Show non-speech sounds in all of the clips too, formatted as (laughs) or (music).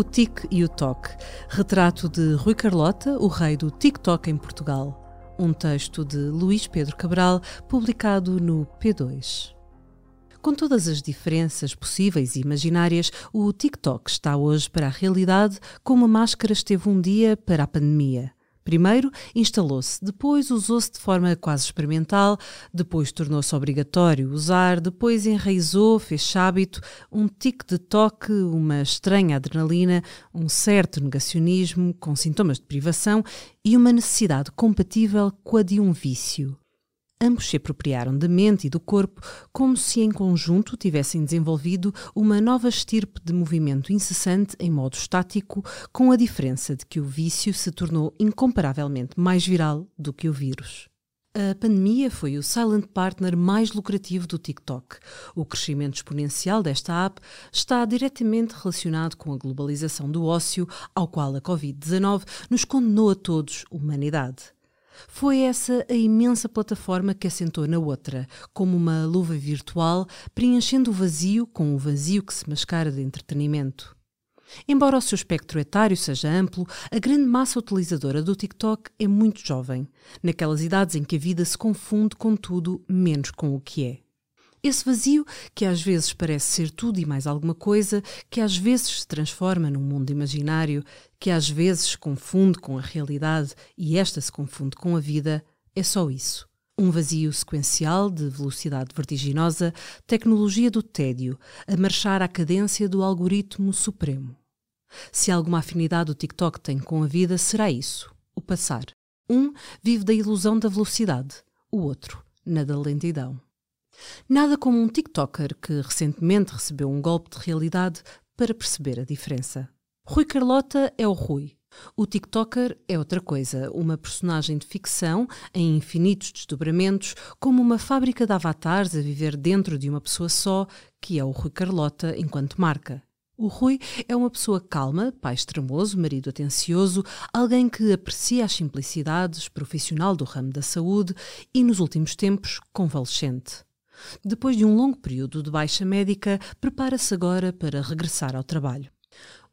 O Tic e o Toc. Retrato de Rui Carlota, o rei do TikTok em Portugal. Um texto de Luís Pedro Cabral, publicado no P2. Com todas as diferenças possíveis e imaginárias, o TikTok está hoje para a realidade como a máscara esteve um dia para a pandemia. Primeiro instalou-se, depois usou-se de forma quase experimental, depois tornou-se obrigatório usar, depois enraizou, fez hábito, um tique de toque, uma estranha adrenalina, um certo negacionismo com sintomas de privação e uma necessidade compatível com a de um vício. Ambos se apropriaram da mente e do corpo como se em conjunto tivessem desenvolvido uma nova estirpe de movimento incessante em modo estático, com a diferença de que o vício se tornou incomparavelmente mais viral do que o vírus. A pandemia foi o silent partner mais lucrativo do TikTok. O crescimento exponencial desta app está diretamente relacionado com a globalização do ócio, ao qual a Covid-19 nos condenou a todos, humanidade. Foi essa a imensa plataforma que assentou na outra, como uma luva virtual, preenchendo o vazio com o vazio que se mascara de entretenimento. Embora o seu espectro etário seja amplo, a grande massa utilizadora do TikTok é muito jovem, naquelas idades em que a vida se confunde com tudo menos com o que é. Esse vazio, que às vezes parece ser tudo e mais alguma coisa, que às vezes se transforma num mundo imaginário, que às vezes se confunde com a realidade e esta se confunde com a vida, é só isso. Um vazio sequencial de velocidade vertiginosa, tecnologia do tédio, a marchar à cadência do algoritmo supremo. Se alguma afinidade o TikTok tem com a vida, será isso: o passar. Um vive da ilusão da velocidade, o outro, na da lentidão. Nada como um TikToker que recentemente recebeu um golpe de realidade para perceber a diferença. Rui Carlota é o Rui. O TikToker é outra coisa, uma personagem de ficção em infinitos desdobramentos, como uma fábrica de avatares a viver dentro de uma pessoa só, que é o Rui Carlota enquanto marca. O Rui é uma pessoa calma, pai extremoso, marido atencioso, alguém que aprecia as simplicidades, profissional do ramo da saúde e, nos últimos tempos, convalescente. Depois de um longo período de baixa médica, prepara-se agora para regressar ao trabalho.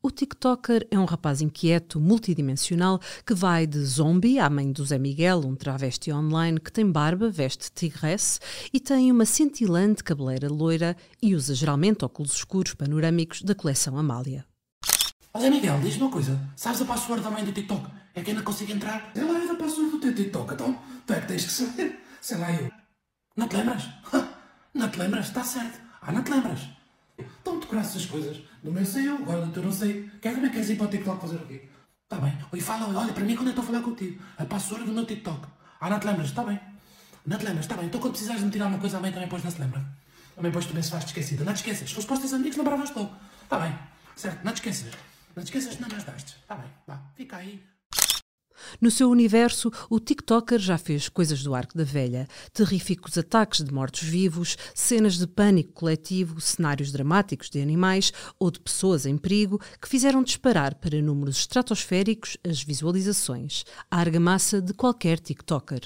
O TikToker é um rapaz inquieto, multidimensional, que vai de zombie à mãe do Zé Miguel, um travesti online que tem barba, veste tigresse e tem uma cintilante cabeleira loira e usa geralmente óculos escuros panorâmicos da coleção Amália. Ó Zé Miguel, diz-me uma coisa. Sabes a password da mãe do TikTok? É que não consigo entrar. Sei lá, é a password do teu TikTok. Então, tu é que tens que saber. Sei lá, eu. Não te lembras? (laughs) Não te lembras? Está certo. Ah, não te lembras? Então decoraste as coisas. Do meu sei eu, agora do teu não sei. Quer como é que queres ir para o TikTok fazer o quê? Está bem. E fala, olha para mim quando eu estou a falar contigo. A password do meu TikTok. Ah, não te lembras? Está bem. Não te lembras? Está bem. Então quando precisares de me tirar uma coisa, a mãe também depois não se lembra. Também depois também se faz esquecida. Não te esqueças. Se fosse para os teus amigos, lembravas te Está bem. Certo. Não te esqueças. Não te esqueças que não me ajudaste. Está bem. Vá. Fica aí. No seu universo, o TikToker já fez coisas do arco da velha, terríficos ataques de mortos-vivos, cenas de pânico coletivo, cenários dramáticos de animais ou de pessoas em perigo que fizeram disparar para números estratosféricos as visualizações, a argamassa de qualquer TikToker.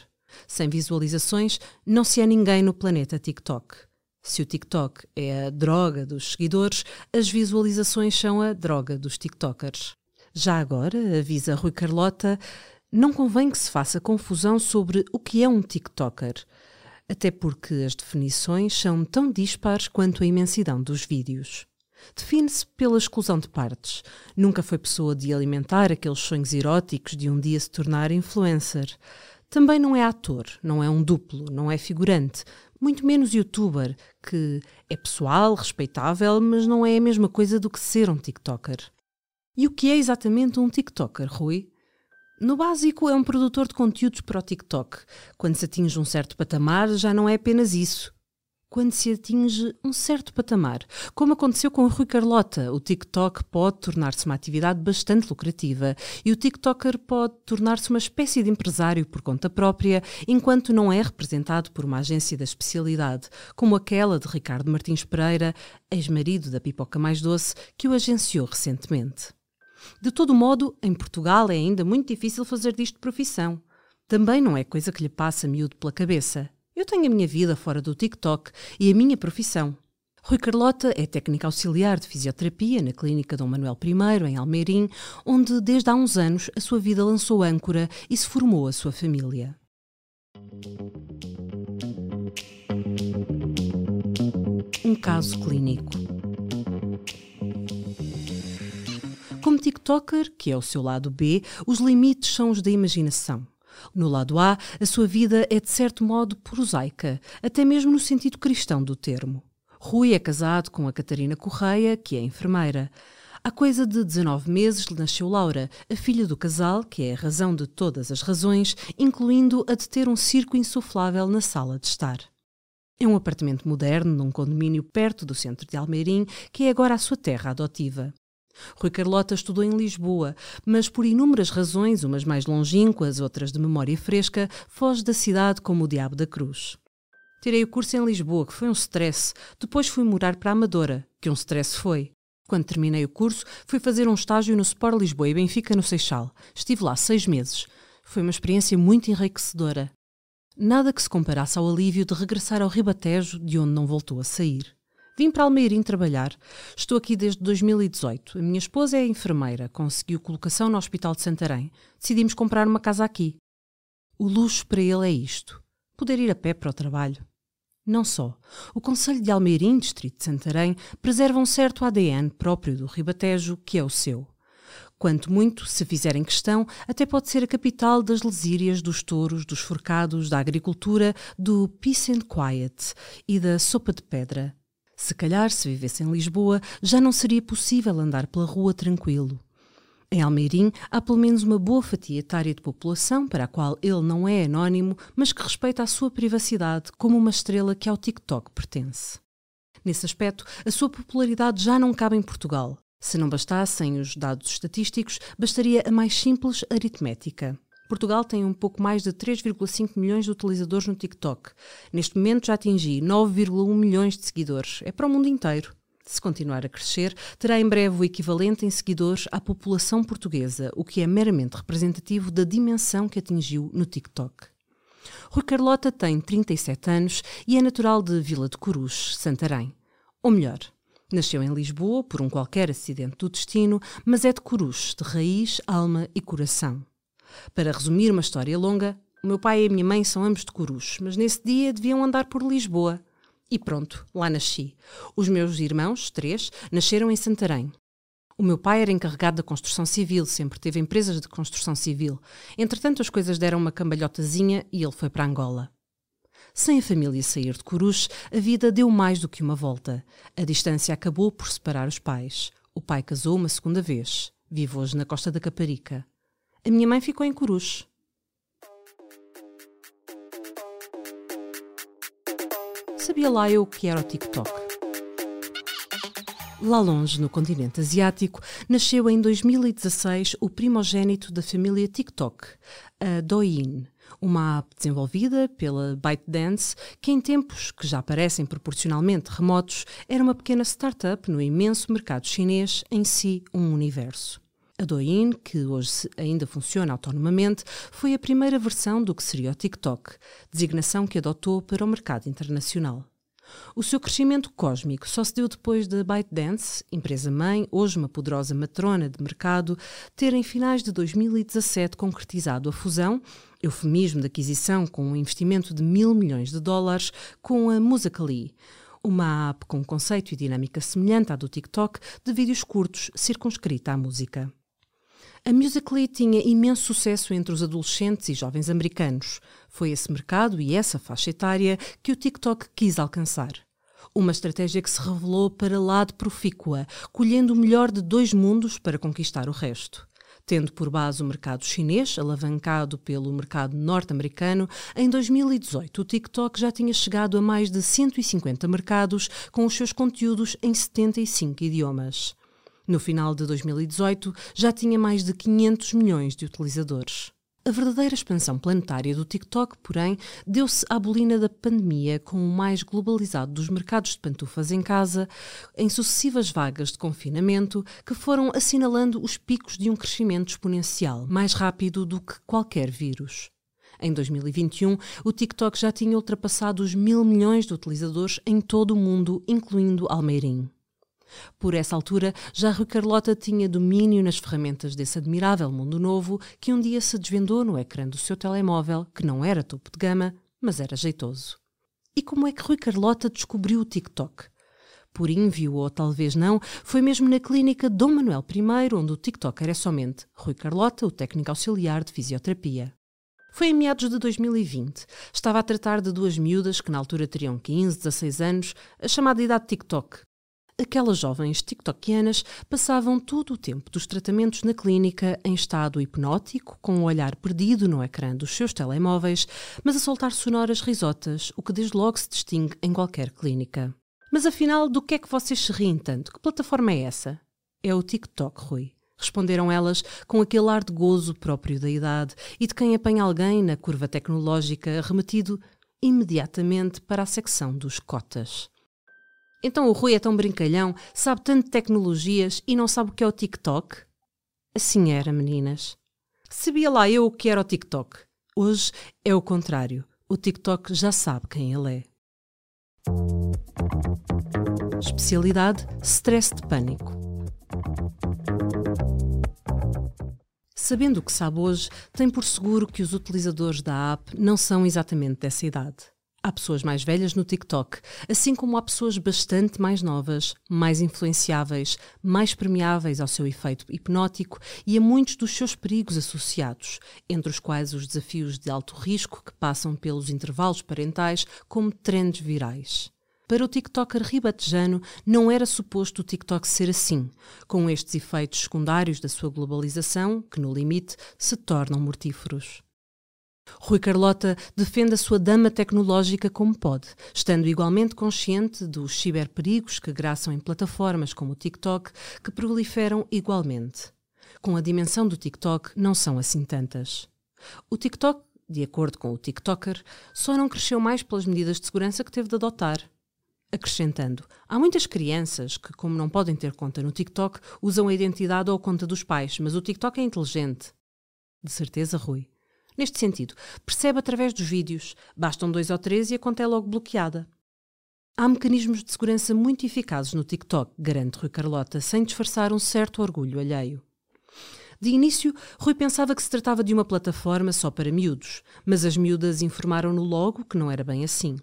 Sem visualizações, não se é ninguém no planeta TikTok. Se o TikTok é a droga dos seguidores, as visualizações são a droga dos TikTokers. Já agora, avisa Rui Carlota, não convém que se faça confusão sobre o que é um TikToker, até porque as definições são tão dispares quanto a imensidão dos vídeos. Define-se pela exclusão de partes. Nunca foi pessoa de alimentar aqueles sonhos eróticos de um dia se tornar influencer. Também não é ator, não é um duplo, não é figurante, muito menos youtuber, que é pessoal, respeitável, mas não é a mesma coisa do que ser um TikToker. E o que é exatamente um TikToker, Rui? No básico, é um produtor de conteúdos para o TikTok. Quando se atinge um certo patamar, já não é apenas isso. quando se atinge um certo patamar. Como aconteceu com o Rui Carlota, o TikTok pode tornar-se uma atividade bastante lucrativa e o TikToker pode tornar-se uma espécie de empresário por conta própria, enquanto não é representado por uma agência da especialidade, como aquela de Ricardo Martins Pereira, ex-marido da Pipoca Mais Doce, que o agenciou recentemente. De todo modo, em Portugal é ainda muito difícil fazer disto profissão. Também não é coisa que lhe passa miúdo pela cabeça. Eu tenho a minha vida fora do TikTok e a minha profissão. Rui Carlota é técnico auxiliar de fisioterapia na Clínica Dom Manuel I, em Almeirim, onde desde há uns anos a sua vida lançou âncora e se formou a sua família. Um caso clínico. Como TikToker, que é o seu lado B, os limites são os da imaginação. No lado A, a sua vida é de certo modo prosaica, até mesmo no sentido cristão do termo. Rui é casado com a Catarina Correia, que é enfermeira. Há coisa de 19 meses lhe nasceu Laura, a filha do casal, que é a razão de todas as razões, incluindo a de ter um circo insuflável na sala de estar. É um apartamento moderno num condomínio perto do centro de Almeirim, que é agora a sua terra adotiva. Rui Carlota estudou em Lisboa, mas por inúmeras razões, umas mais longínquas, outras de memória fresca, foge da cidade como o diabo da cruz. Tirei o curso em Lisboa, que foi um stress. Depois fui morar para a Amadora, que um stress foi. Quando terminei o curso, fui fazer um estágio no Sport Lisboa e Benfica no Seixal. Estive lá seis meses. Foi uma experiência muito enriquecedora. Nada que se comparasse ao alívio de regressar ao Ribatejo, de onde não voltou a sair. Vim para Almeirim trabalhar. Estou aqui desde 2018. A minha esposa é enfermeira, conseguiu colocação no Hospital de Santarém. Decidimos comprar uma casa aqui. O luxo para ele é isto: poder ir a pé para o trabalho. Não só. O Conselho de Almeirim, Distrito de Santarém, preserva um certo ADN próprio do Ribatejo, que é o seu. Quanto muito, se fizerem questão, até pode ser a capital das lesírias, dos touros, dos forcados, da agricultura, do peace and quiet e da sopa de pedra, se calhar, se vivesse em Lisboa, já não seria possível andar pela rua tranquilo. Em Almeirim há pelo menos uma boa fatia etária de população para a qual ele não é anónimo, mas que respeita a sua privacidade como uma estrela que ao TikTok pertence. Nesse aspecto, a sua popularidade já não cabe em Portugal. Se não bastassem os dados estatísticos, bastaria a mais simples aritmética. Portugal tem um pouco mais de 3,5 milhões de utilizadores no TikTok. Neste momento já atingi 9,1 milhões de seguidores. É para o mundo inteiro. Se continuar a crescer, terá em breve o equivalente em seguidores à população portuguesa, o que é meramente representativo da dimensão que atingiu no TikTok. Rui Carlota tem 37 anos e é natural de Vila de Corus, Santarém. Ou melhor, nasceu em Lisboa por um qualquer acidente do destino, mas é de Corus, de raiz, alma e coração. Para resumir uma história longa, o meu pai e a minha mãe são ambos de Corus, mas nesse dia deviam andar por Lisboa. E pronto, lá nasci. Os meus irmãos, três, nasceram em Santarém. O meu pai era encarregado da construção civil, sempre teve empresas de construção civil. Entretanto, as coisas deram uma cambalhotazinha e ele foi para Angola. Sem a família sair de Corus, a vida deu mais do que uma volta. A distância acabou por separar os pais. O pai casou uma segunda vez. Vive hoje na costa da Caparica. A minha mãe ficou em Corus. Sabia lá eu o que era o TikTok. Lá longe, no continente asiático, nasceu em 2016 o primogênito da família TikTok, a Douyin, uma app desenvolvida pela ByteDance, que em tempos que já parecem proporcionalmente remotos, era uma pequena startup no imenso mercado chinês, em si um universo. A Douyin, que hoje ainda funciona autonomamente, foi a primeira versão do que seria o TikTok, designação que adotou para o mercado internacional. O seu crescimento cósmico só se deu depois da ByteDance, empresa-mãe, hoje uma poderosa matrona de mercado, ter em finais de 2017 concretizado a fusão, eufemismo de aquisição com um investimento de mil milhões de dólares, com a Musical.ly, uma app com conceito e dinâmica semelhante à do TikTok de vídeos curtos circunscrita à música. A Musical.ly tinha imenso sucesso entre os adolescentes e jovens americanos. Foi esse mercado e essa faixa etária que o TikTok quis alcançar. Uma estratégia que se revelou para lá de profícua, colhendo o melhor de dois mundos para conquistar o resto. Tendo por base o mercado chinês, alavancado pelo mercado norte-americano, em 2018 o TikTok já tinha chegado a mais de 150 mercados com os seus conteúdos em 75 idiomas. No final de 2018 já tinha mais de 500 milhões de utilizadores. A verdadeira expansão planetária do TikTok, porém, deu-se à bolina da pandemia com o mais globalizado dos mercados de pantufas em casa, em sucessivas vagas de confinamento que foram assinalando os picos de um crescimento exponencial, mais rápido do que qualquer vírus. Em 2021, o TikTok já tinha ultrapassado os mil milhões de utilizadores em todo o mundo, incluindo Almeirim. Por essa altura, já Rui Carlota tinha domínio nas ferramentas desse admirável mundo novo que um dia se desvendou no ecrã do seu telemóvel, que não era topo de gama, mas era jeitoso. E como é que Rui Carlota descobriu o TikTok? Por envio ou talvez não, foi mesmo na clínica Dom Manuel I, onde o TikTok era somente Rui Carlota, o técnico auxiliar de fisioterapia. Foi em meados de 2020. Estava a tratar de duas miúdas que na altura teriam 15, 16 anos, a chamada idade TikTok, aquelas jovens tiktokianas passavam todo o tempo dos tratamentos na clínica em estado hipnótico, com o olhar perdido no ecrã dos seus telemóveis, mas a soltar sonoras risotas, o que desde logo se distingue em qualquer clínica. Mas afinal, do que é que vocês se riem tanto? Que plataforma é essa? É o TikTok, Rui. Responderam elas com aquele ar de gozo próprio da idade e de quem apanha alguém na curva tecnológica remetido imediatamente para a secção dos cotas. Então o Rui é tão brincalhão, sabe tanto de tecnologias e não sabe o que é o TikTok? Assim era, meninas. Sabia lá eu o que era o TikTok. Hoje é o contrário. O TikTok já sabe quem ele é. Especialidade: stress de pânico. Sabendo o que sabe hoje, tem por seguro que os utilizadores da app não são exatamente dessa idade. Há pessoas mais velhas no TikTok, assim como há pessoas bastante mais novas, mais influenciáveis, mais permeáveis ao seu efeito hipnótico e a muitos dos seus perigos associados, entre os quais os desafios de alto risco que passam pelos intervalos parentais como trends virais. Para o TikToker ribatejano, não era suposto o TikTok ser assim, com estes efeitos secundários da sua globalização, que no limite se tornam mortíferos. Rui Carlota defende a sua dama tecnológica como pode, estando igualmente consciente dos ciberperigos que graçam em plataformas como o TikTok, que proliferam igualmente. Com a dimensão do TikTok, não são assim tantas. O TikTok, de acordo com o TikToker, só não cresceu mais pelas medidas de segurança que teve de adotar. Acrescentando, há muitas crianças que, como não podem ter conta no TikTok, usam a identidade ou a conta dos pais, mas o TikTok é inteligente. De certeza, Rui. Neste sentido, percebe através dos vídeos, bastam dois ou três e a conta é logo bloqueada. Há mecanismos de segurança muito eficazes no TikTok, garante Rui Carlota, sem disfarçar um certo orgulho alheio. De início, Rui pensava que se tratava de uma plataforma só para miúdos, mas as miúdas informaram-no logo que não era bem assim.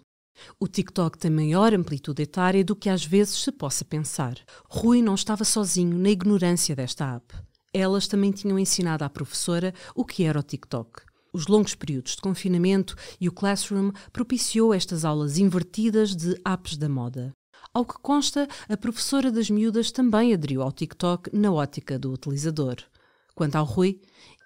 O TikTok tem maior amplitude etária do que às vezes se possa pensar. Rui não estava sozinho na ignorância desta app. Elas também tinham ensinado à professora o que era o TikTok. Os longos períodos de confinamento e o Classroom propiciou estas aulas invertidas de apps da moda. Ao que consta, a professora das miúdas também aderiu ao TikTok na ótica do utilizador. Quanto ao Rui,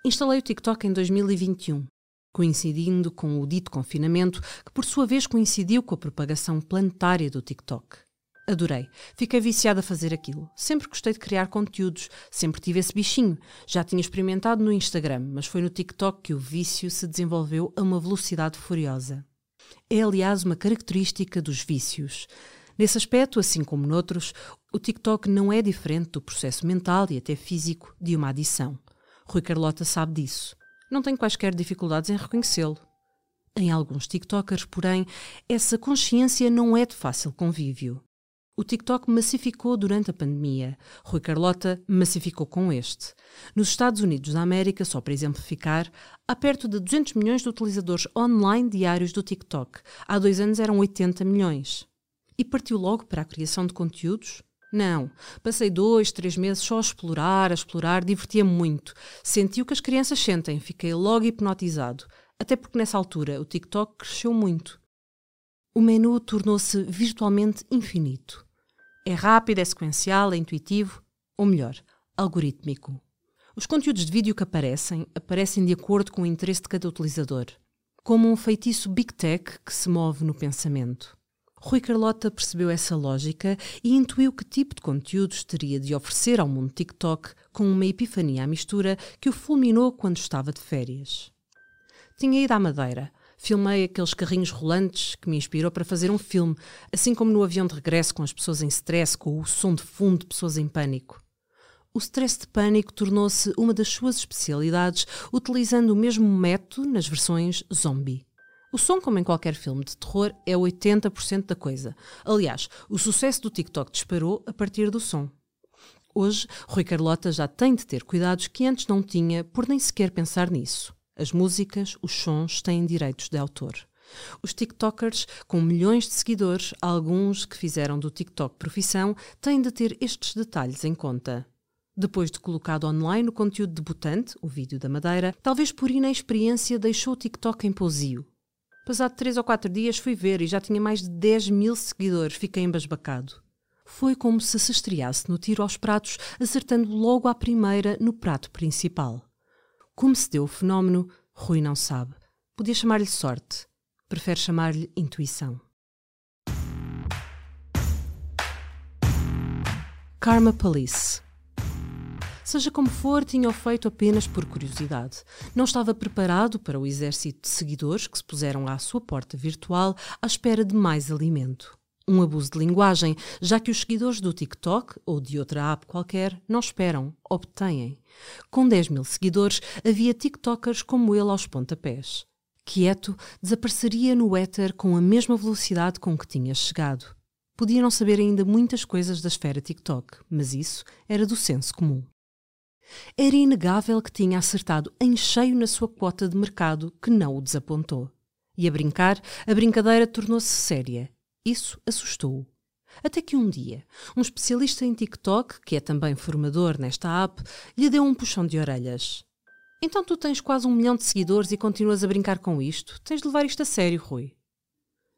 instalei o TikTok em 2021, coincidindo com o dito confinamento, que por sua vez coincidiu com a propagação planetária do TikTok. Adorei. Fiquei viciada a fazer aquilo. Sempre gostei de criar conteúdos, sempre tive esse bichinho. Já tinha experimentado no Instagram, mas foi no TikTok que o vício se desenvolveu a uma velocidade furiosa. É, aliás, uma característica dos vícios. Nesse aspecto, assim como noutros, o TikTok não é diferente do processo mental e até físico de uma adição. Rui Carlota sabe disso. Não tem quaisquer dificuldades em reconhecê-lo. Em alguns TikTokers, porém, essa consciência não é de fácil convívio. O TikTok massificou durante a pandemia. Rui Carlota massificou com este. Nos Estados Unidos da América, só para exemplificar, há perto de 200 milhões de utilizadores online diários do TikTok. Há dois anos eram 80 milhões. E partiu logo para a criação de conteúdos? Não. Passei dois, três meses só a explorar, a explorar, divertia-me muito. Senti o que as crianças sentem, fiquei logo hipnotizado. Até porque nessa altura o TikTok cresceu muito. O menu tornou-se virtualmente infinito. É rápido, é sequencial, é intuitivo, ou melhor, algorítmico. Os conteúdos de vídeo que aparecem, aparecem de acordo com o interesse de cada utilizador, como um feitiço Big Tech que se move no pensamento. Rui Carlota percebeu essa lógica e intuiu que tipo de conteúdos teria de oferecer ao mundo TikTok com uma epifania à mistura que o fulminou quando estava de férias. Tinha ido à Madeira. Filmei aqueles carrinhos rolantes que me inspirou para fazer um filme, assim como no avião de regresso com as pessoas em stress, com o som de fundo de pessoas em pânico. O stress de pânico tornou-se uma das suas especialidades, utilizando o mesmo método nas versões zombie. O som, como em qualquer filme de terror, é 80% da coisa. Aliás, o sucesso do TikTok disparou a partir do som. Hoje, Rui Carlota já tem de ter cuidados que antes não tinha por nem sequer pensar nisso. As músicas, os sons têm direitos de autor. Os TikTokers, com milhões de seguidores, alguns que fizeram do TikTok profissão, têm de ter estes detalhes em conta. Depois de colocado online o conteúdo debutante, o vídeo da Madeira, talvez por inexperiência deixou o TikTok em pousio. Passado três ou quatro dias fui ver e já tinha mais de 10 mil seguidores, fiquei embasbacado. Foi como se se estreasse no tiro aos pratos, acertando logo à primeira no prato principal. Como se deu o fenómeno, Rui não sabe. Podia chamar-lhe sorte. Prefere chamar-lhe intuição. Karma Police Seja como for, tinha o feito apenas por curiosidade. Não estava preparado para o exército de seguidores que se puseram à sua porta virtual à espera de mais alimento. Um abuso de linguagem, já que os seguidores do TikTok ou de outra app qualquer não esperam, obtêm. Com 10 mil seguidores, havia TikTokers como ele aos pontapés. Quieto, desapareceria no éter com a mesma velocidade com que tinha chegado. Podia não saber ainda muitas coisas da esfera TikTok, mas isso era do senso comum. Era inegável que tinha acertado em cheio na sua quota de mercado, que não o desapontou. E a brincar, a brincadeira tornou-se séria. Isso assustou-o. Até que um dia, um especialista em TikTok, que é também formador nesta app, lhe deu um puxão de orelhas. Então tu tens quase um milhão de seguidores e continuas a brincar com isto? Tens de levar isto a sério, Rui.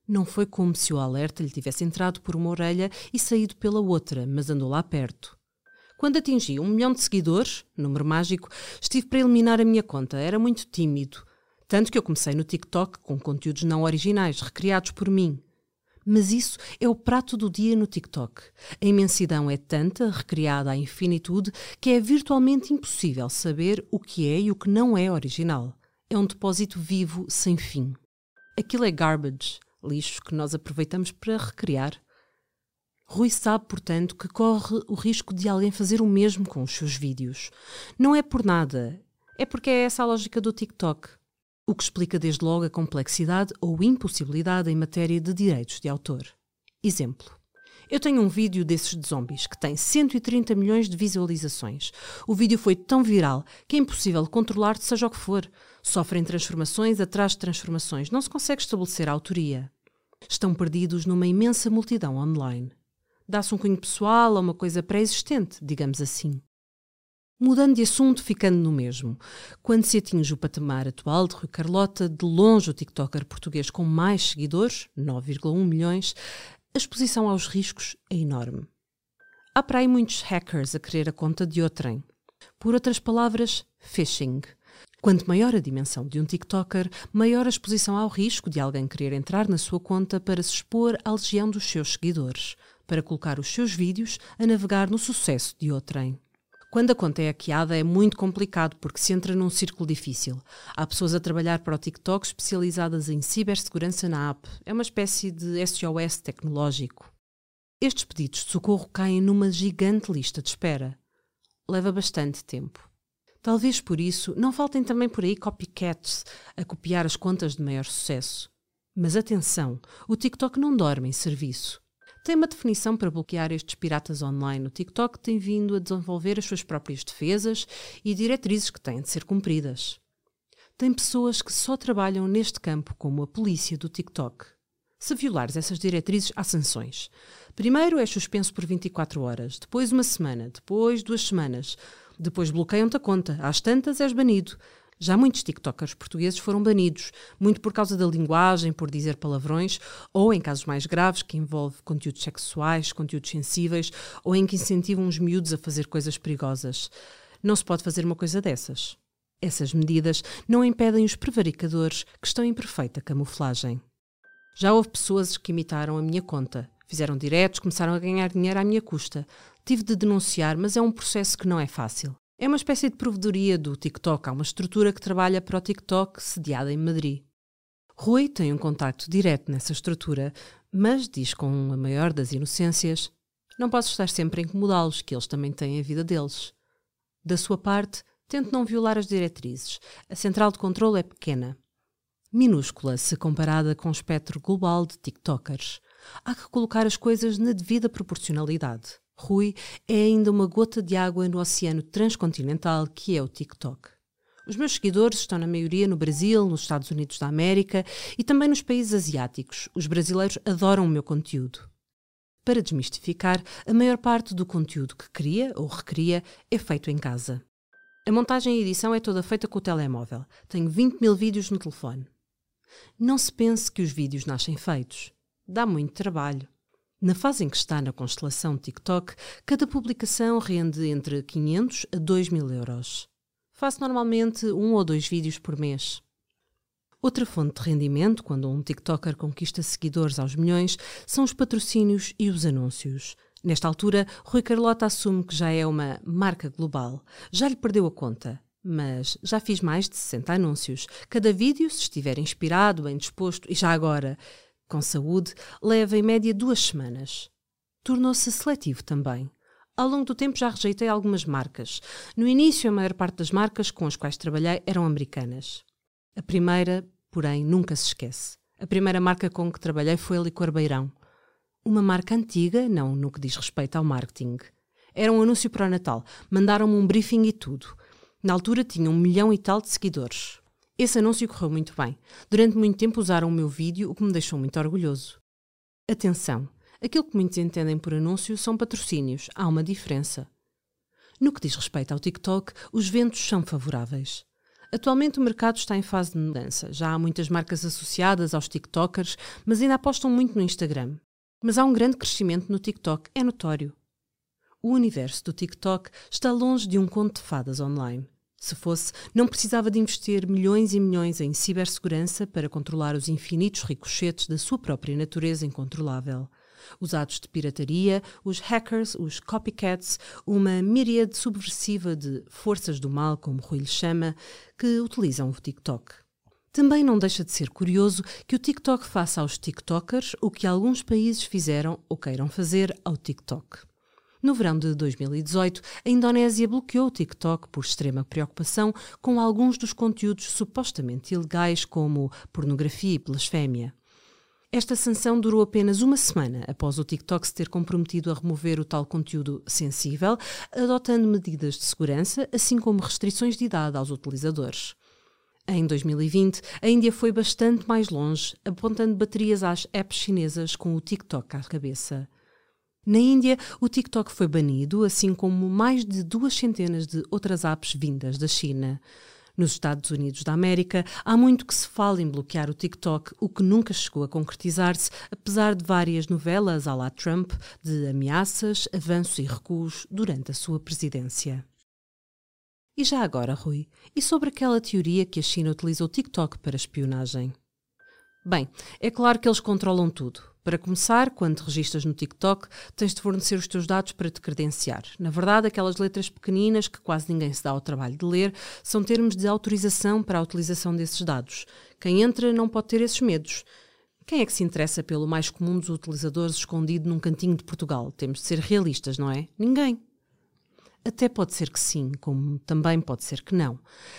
Não foi como se o alerta lhe tivesse entrado por uma orelha e saído pela outra, mas andou lá perto. Quando atingi um milhão de seguidores, número mágico, estive para eliminar a minha conta. Era muito tímido. Tanto que eu comecei no TikTok com conteúdos não originais, recriados por mim. Mas isso é o prato do dia no TikTok. A imensidão é tanta, recriada à infinitude, que é virtualmente impossível saber o que é e o que não é original. É um depósito vivo sem fim. Aquilo é garbage, lixo que nós aproveitamos para recriar. Rui sabe, portanto, que corre o risco de alguém fazer o mesmo com os seus vídeos. Não é por nada, é porque é essa a lógica do TikTok. O que explica desde logo a complexidade ou impossibilidade em matéria de direitos de autor. Exemplo. Eu tenho um vídeo desses de zombies que tem 130 milhões de visualizações. O vídeo foi tão viral que é impossível controlar seja o que for. Sofrem transformações atrás de transformações. Não se consegue estabelecer a autoria. Estão perdidos numa imensa multidão online dá-se um cunho pessoal a uma coisa pré-existente, digamos assim. Mudando de assunto, ficando no mesmo. Quando se atinge o patamar atual de Rui Carlota, de longe o TikToker português com mais seguidores, 9,1 milhões, a exposição aos riscos é enorme. Há para aí muitos hackers a querer a conta de outrem. Por outras palavras, phishing. Quanto maior a dimensão de um TikToker, maior a exposição ao risco de alguém querer entrar na sua conta para se expor à legião dos seus seguidores para colocar os seus vídeos a navegar no sucesso de outrem. Quando a conta é hackeada é muito complicado porque se entra num círculo difícil. Há pessoas a trabalhar para o TikTok especializadas em cibersegurança na app. É uma espécie de SOS tecnológico. Estes pedidos de socorro caem numa gigante lista de espera. Leva bastante tempo. Talvez por isso não faltem também por aí copycats a copiar as contas de maior sucesso. Mas atenção, o TikTok não dorme em serviço tem uma definição para bloquear estes piratas online. O TikTok tem vindo a desenvolver as suas próprias defesas e diretrizes que têm de ser cumpridas. Tem pessoas que só trabalham neste campo, como a polícia do TikTok. Se violares essas diretrizes, há sanções. Primeiro é suspenso por 24 horas, depois uma semana, depois duas semanas, depois bloqueiam-te a conta, às tantas és banido. Já muitos TikTokers portugueses foram banidos, muito por causa da linguagem, por dizer palavrões, ou em casos mais graves, que envolve conteúdos sexuais, conteúdos sensíveis, ou em que incentivam os miúdos a fazer coisas perigosas. Não se pode fazer uma coisa dessas. Essas medidas não impedem os prevaricadores que estão em perfeita camuflagem. Já houve pessoas que imitaram a minha conta, fizeram diretos, começaram a ganhar dinheiro à minha custa. Tive de denunciar, mas é um processo que não é fácil. É uma espécie de provedoria do TikTok. Há uma estrutura que trabalha para o TikTok, sediada em Madrid. Rui tem um contacto direto nessa estrutura, mas diz com a maior das inocências: Não posso estar sempre a incomodá-los, que eles também têm a vida deles. Da sua parte, tente não violar as diretrizes. A central de controle é pequena. Minúscula se comparada com o espectro global de TikTokers. Há que colocar as coisas na devida proporcionalidade. Rui é ainda uma gota de água no oceano transcontinental que é o TikTok. Os meus seguidores estão na maioria no Brasil, nos Estados Unidos da América e também nos países asiáticos. Os brasileiros adoram o meu conteúdo. Para desmistificar, a maior parte do conteúdo que cria ou recria é feito em casa. A montagem e edição é toda feita com o telemóvel. Tenho 20 mil vídeos no telefone. Não se pense que os vídeos nascem feitos. Dá muito trabalho. Na fase em que está na constelação TikTok, cada publicação rende entre 500 a 2 mil euros. Faço normalmente um ou dois vídeos por mês. Outra fonte de rendimento, quando um TikToker conquista seguidores aos milhões, são os patrocínios e os anúncios. Nesta altura, Rui Carlota assume que já é uma marca global. Já lhe perdeu a conta. Mas já fiz mais de 60 anúncios. Cada vídeo, se estiver inspirado, bem disposto e já agora com saúde, leva em média duas semanas. Tornou-se seletivo também. Ao longo do tempo já rejeitei algumas marcas. No início, a maior parte das marcas com as quais trabalhei eram americanas. A primeira, porém, nunca se esquece. A primeira marca com que trabalhei foi a Licor Beirão. Uma marca antiga, não no que diz respeito ao marketing. Era um anúncio para o Natal. Mandaram-me um briefing e tudo. Na altura tinha um milhão e tal de seguidores. Esse anúncio correu muito bem. Durante muito tempo usaram o meu vídeo, o que me deixou muito orgulhoso. Atenção! Aquilo que muitos entendem por anúncio são patrocínios. Há uma diferença. No que diz respeito ao TikTok, os ventos são favoráveis. Atualmente o mercado está em fase de mudança. Já há muitas marcas associadas aos TikTokers, mas ainda apostam muito no Instagram. Mas há um grande crescimento no TikTok, é notório. O universo do TikTok está longe de um conto de fadas online. Se fosse, não precisava de investir milhões e milhões em cibersegurança para controlar os infinitos ricochetes da sua própria natureza incontrolável os atos de pirataria, os hackers, os copycats, uma miríade subversiva de forças do mal, como Rui lhe chama, que utilizam o TikTok. Também não deixa de ser curioso que o TikTok faça aos TikTokers o que alguns países fizeram ou queiram fazer ao TikTok. No verão de 2018, a Indonésia bloqueou o TikTok por extrema preocupação com alguns dos conteúdos supostamente ilegais, como pornografia e blasfémia. Esta sanção durou apenas uma semana após o TikTok se ter comprometido a remover o tal conteúdo sensível, adotando medidas de segurança, assim como restrições de idade aos utilizadores. Em 2020, a Índia foi bastante mais longe, apontando baterias às apps chinesas com o TikTok à cabeça. Na Índia, o TikTok foi banido, assim como mais de duas centenas de outras apps vindas da China. Nos Estados Unidos da América, há muito que se fala em bloquear o TikTok, o que nunca chegou a concretizar-se, apesar de várias novelas à la Trump de ameaças, avanços e recuos durante a sua presidência. E já agora, Rui, e sobre aquela teoria que a China utiliza o TikTok para espionagem? Bem, é claro que eles controlam tudo. Para começar, quando te registras no TikTok, tens de fornecer os teus dados para te credenciar. Na verdade, aquelas letras pequeninas que quase ninguém se dá ao trabalho de ler são termos de autorização para a utilização desses dados. Quem entra não pode ter esses medos. Quem é que se interessa pelo mais comum dos utilizadores escondido num cantinho de Portugal? Temos de ser realistas, não é? Ninguém. Até pode ser que sim, como também pode ser que não.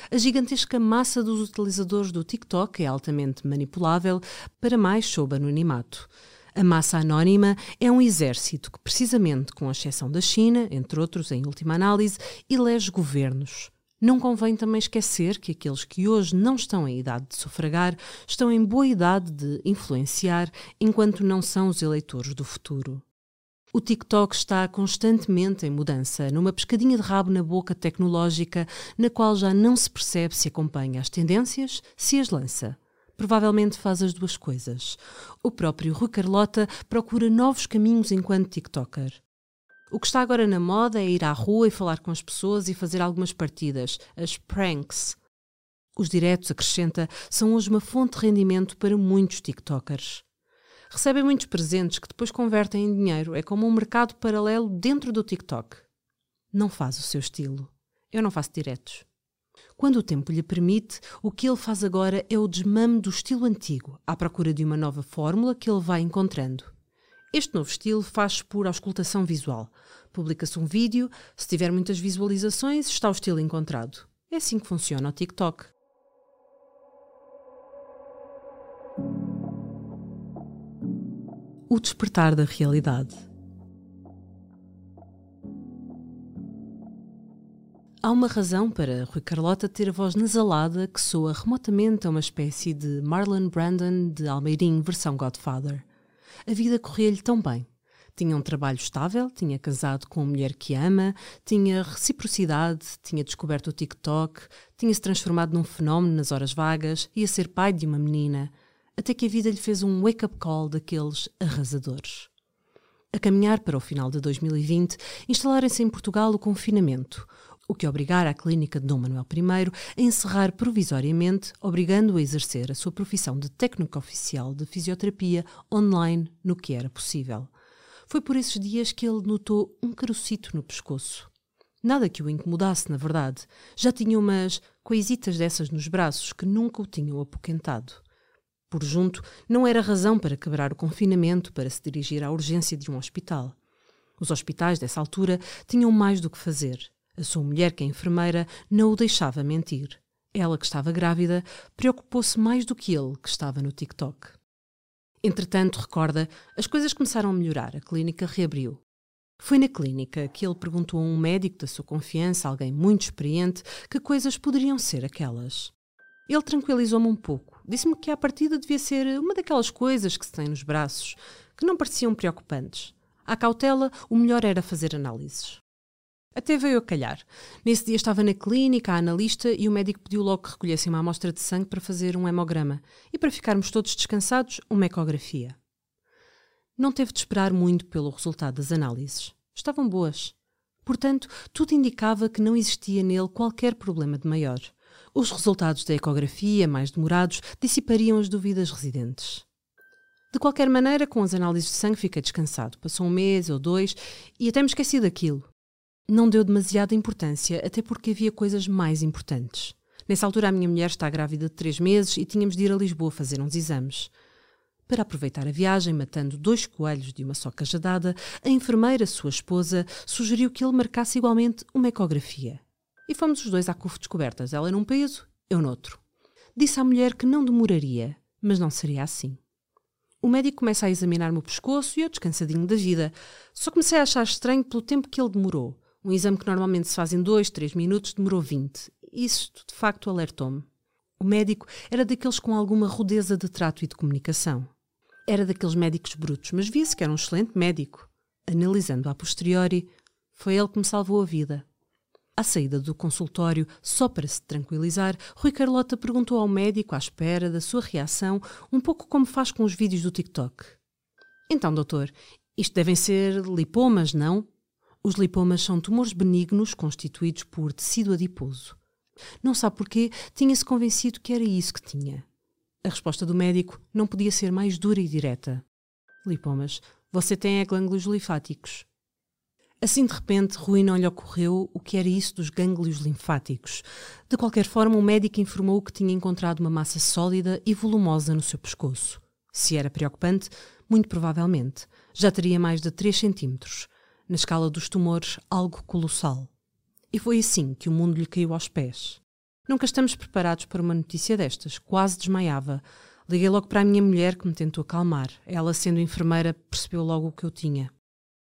A gigantesca massa dos utilizadores do TikTok é altamente manipulável para mais sob anonimato. A massa anónima é um exército que, precisamente com a exceção da China, entre outros em última análise, elege governos. Não convém também esquecer que aqueles que hoje não estão em idade de sufragar estão em boa idade de influenciar, enquanto não são os eleitores do futuro. O TikTok está constantemente em mudança, numa pescadinha de rabo na boca tecnológica, na qual já não se percebe se acompanha as tendências, se as lança. Provavelmente faz as duas coisas. O próprio Rui Carlota procura novos caminhos enquanto TikToker. O que está agora na moda é ir à rua e falar com as pessoas e fazer algumas partidas, as pranks. Os diretos, acrescenta, são hoje uma fonte de rendimento para muitos TikTokers. Recebem muitos presentes que depois convertem em dinheiro. É como um mercado paralelo dentro do TikTok. Não faz o seu estilo. Eu não faço diretos. Quando o tempo lhe permite, o que ele faz agora é o desmame do estilo antigo, à procura de uma nova fórmula que ele vai encontrando. Este novo estilo faz-se por auscultação visual. Publica-se um vídeo, se tiver muitas visualizações, está o estilo encontrado. É assim que funciona o TikTok. O despertar da realidade. Há uma razão para Rui Carlota ter a voz nasalada que soa remotamente a uma espécie de Marlon Brandon de Almeirim versão Godfather. A vida corria-lhe tão bem. Tinha um trabalho estável, tinha casado com uma mulher que ama, tinha reciprocidade, tinha descoberto o TikTok, tinha-se transformado num fenómeno nas horas vagas, ia ser pai de uma menina, até que a vida lhe fez um wake-up call daqueles arrasadores. A caminhar para o final de 2020, instalarem-se em Portugal o confinamento, o que obrigara a clínica de Dom Manuel I a encerrar provisoriamente, obrigando-o a exercer a sua profissão de técnico oficial de fisioterapia online no que era possível. Foi por esses dias que ele notou um carocito no pescoço. Nada que o incomodasse, na verdade. Já tinha umas coisitas dessas nos braços que nunca o tinham apoquentado. Por junto, não era razão para quebrar o confinamento para se dirigir à urgência de um hospital. Os hospitais, dessa altura, tinham mais do que fazer. A sua mulher, que é enfermeira, não o deixava mentir. Ela, que estava grávida, preocupou-se mais do que ele, que estava no TikTok. Entretanto, recorda, as coisas começaram a melhorar, a clínica reabriu. Foi na clínica que ele perguntou a um médico da sua confiança, alguém muito experiente, que coisas poderiam ser aquelas. Ele tranquilizou-me um pouco. Disse-me que à partida devia ser uma daquelas coisas que se tem nos braços, que não pareciam preocupantes. À cautela, o melhor era fazer análises. Até veio a calhar. Nesse dia estava na clínica, a analista, e o médico pediu logo que recolhessem uma amostra de sangue para fazer um hemograma e, para ficarmos todos descansados, uma ecografia. Não teve de esperar muito pelo resultado das análises. Estavam boas. Portanto, tudo indicava que não existia nele qualquer problema de maior. Os resultados da ecografia, mais demorados, dissipariam as dúvidas residentes. De qualquer maneira, com as análises de sangue fiquei descansado. Passou um mês ou dois e até me esqueci daquilo não deu demasiada importância, até porque havia coisas mais importantes. Nessa altura, a minha mulher está grávida de três meses e tínhamos de ir a Lisboa fazer uns exames. Para aproveitar a viagem, matando dois coelhos de uma só cajadada, a enfermeira, sua esposa, sugeriu que ele marcasse igualmente uma ecografia. E fomos os dois à CUF descobertas, ela num peso, eu noutro. Disse à mulher que não demoraria, mas não seria assim. O médico começa a examinar-me o pescoço e eu descansadinho da vida. Só comecei a achar estranho pelo tempo que ele demorou. Um exame que normalmente se faz em 2, 3 minutos demorou 20. Isso, de facto, alertou-me. O médico era daqueles com alguma rudeza de trato e de comunicação. Era daqueles médicos brutos, mas via-se que era um excelente médico. Analisando a posteriori, foi ele que me salvou a vida. À saída do consultório, só para se tranquilizar, Rui Carlota perguntou ao médico, à espera da sua reação, um pouco como faz com os vídeos do TikTok. Então, doutor, isto devem ser lipomas, não? Os lipomas são tumores benignos constituídos por tecido adiposo. Não sabe porquê, tinha-se convencido que era isso que tinha. A resposta do médico não podia ser mais dura e direta. Lipomas, você tem é gânglios linfáticos. Assim, de repente, Rui não lhe ocorreu o que era isso dos gânglios linfáticos. De qualquer forma, o médico informou que tinha encontrado uma massa sólida e volumosa no seu pescoço. Se era preocupante, muito provavelmente. Já teria mais de 3 centímetros na escala dos tumores, algo colossal. E foi assim que o mundo lhe caiu aos pés. Nunca estamos preparados para uma notícia destas. Quase desmaiava. Liguei logo para a minha mulher, que me tentou acalmar. Ela, sendo enfermeira, percebeu logo o que eu tinha.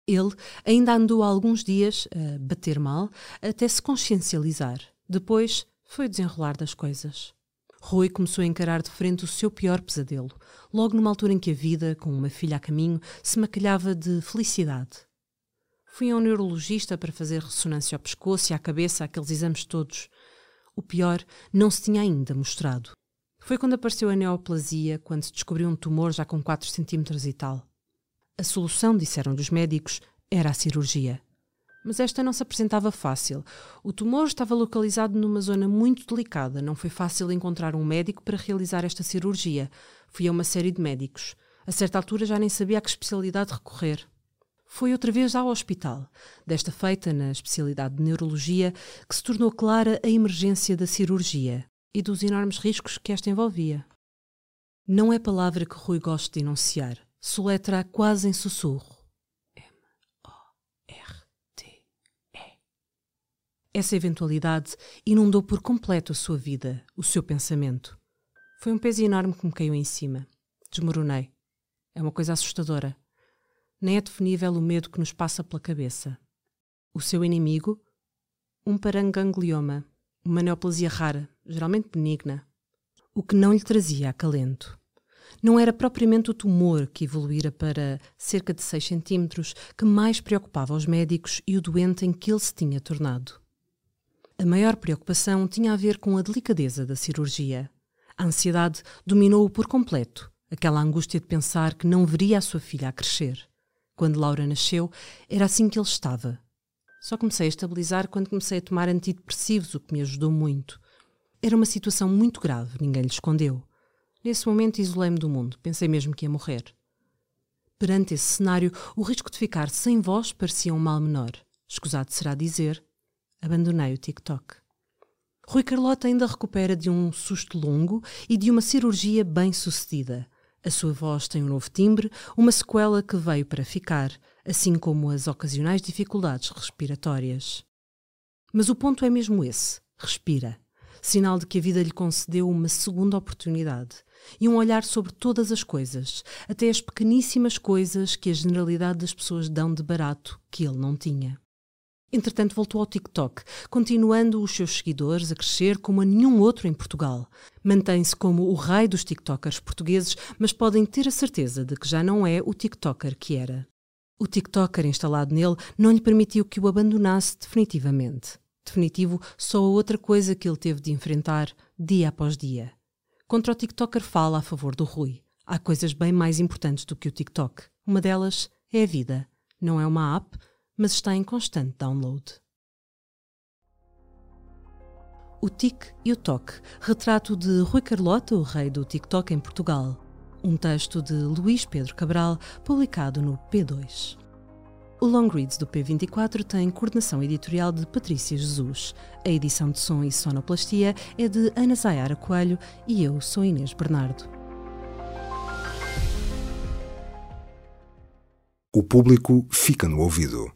Ele ainda andou alguns dias a bater mal, até se consciencializar. Depois foi o desenrolar das coisas. Rui começou a encarar de frente o seu pior pesadelo, logo numa altura em que a vida, com uma filha a caminho, se maquilhava de felicidade. Fui a um neurologista para fazer ressonância ao pescoço e à cabeça, aqueles exames todos. O pior não se tinha ainda mostrado. Foi quando apareceu a neoplasia, quando se descobriu um tumor já com 4 centímetros e tal. A solução, disseram os médicos, era a cirurgia. Mas esta não se apresentava fácil. O tumor estava localizado numa zona muito delicada. Não foi fácil encontrar um médico para realizar esta cirurgia. Fui a uma série de médicos. A certa altura já nem sabia a que especialidade recorrer. Foi outra vez ao hospital, desta feita na especialidade de neurologia, que se tornou clara a emergência da cirurgia e dos enormes riscos que esta envolvia. Não é palavra que Rui gosta de enunciar, soletra quase em sussurro. M-O-R-T-E. Essa eventualidade inundou por completo a sua vida, o seu pensamento. Foi um peso enorme que me caiu em cima. Desmoronei. É uma coisa assustadora. Nem é definível o medo que nos passa pela cabeça. O seu inimigo? Um paranganglioma, uma neoplasia rara, geralmente benigna. O que não lhe trazia acalento. Não era propriamente o tumor que evoluíra para cerca de 6 centímetros que mais preocupava os médicos e o doente em que ele se tinha tornado. A maior preocupação tinha a ver com a delicadeza da cirurgia. A ansiedade dominou-o por completo aquela angústia de pensar que não veria a sua filha a crescer. Quando Laura nasceu, era assim que ele estava. Só comecei a estabilizar quando comecei a tomar antidepressivos, o que me ajudou muito. Era uma situação muito grave, ninguém lhe escondeu. Nesse momento isolei-me do mundo, pensei mesmo que ia morrer. Perante esse cenário, o risco de ficar sem voz parecia um mal menor. Escusado será dizer, abandonei o TikTok. Rui Carlota ainda recupera de um susto longo e de uma cirurgia bem sucedida. A sua voz tem um novo timbre, uma sequela que veio para ficar, assim como as ocasionais dificuldades respiratórias. Mas o ponto é mesmo esse: respira. Sinal de que a vida lhe concedeu uma segunda oportunidade e um olhar sobre todas as coisas, até as pequeníssimas coisas que a generalidade das pessoas dão de barato que ele não tinha. Entretanto, voltou ao TikTok, continuando os seus seguidores a crescer como a nenhum outro em Portugal. Mantém-se como o rei dos TikTokers portugueses, mas podem ter a certeza de que já não é o TikToker que era. O TikToker instalado nele não lhe permitiu que o abandonasse definitivamente. Definitivo, só a outra coisa que ele teve de enfrentar dia após dia. Contra o TikToker fala a favor do Rui. Há coisas bem mais importantes do que o TikTok. Uma delas é a vida. Não é uma app, mas está em constante download. O Tic e o Toque, retrato de Rui Carlota, o rei do TikTok em Portugal. Um texto de Luís Pedro Cabral, publicado no P2. O Long Reads do P24 tem coordenação editorial de Patrícia Jesus. A edição de som e sonoplastia é de Ana Zayara Coelho e eu sou Inês Bernardo. O público fica no ouvido.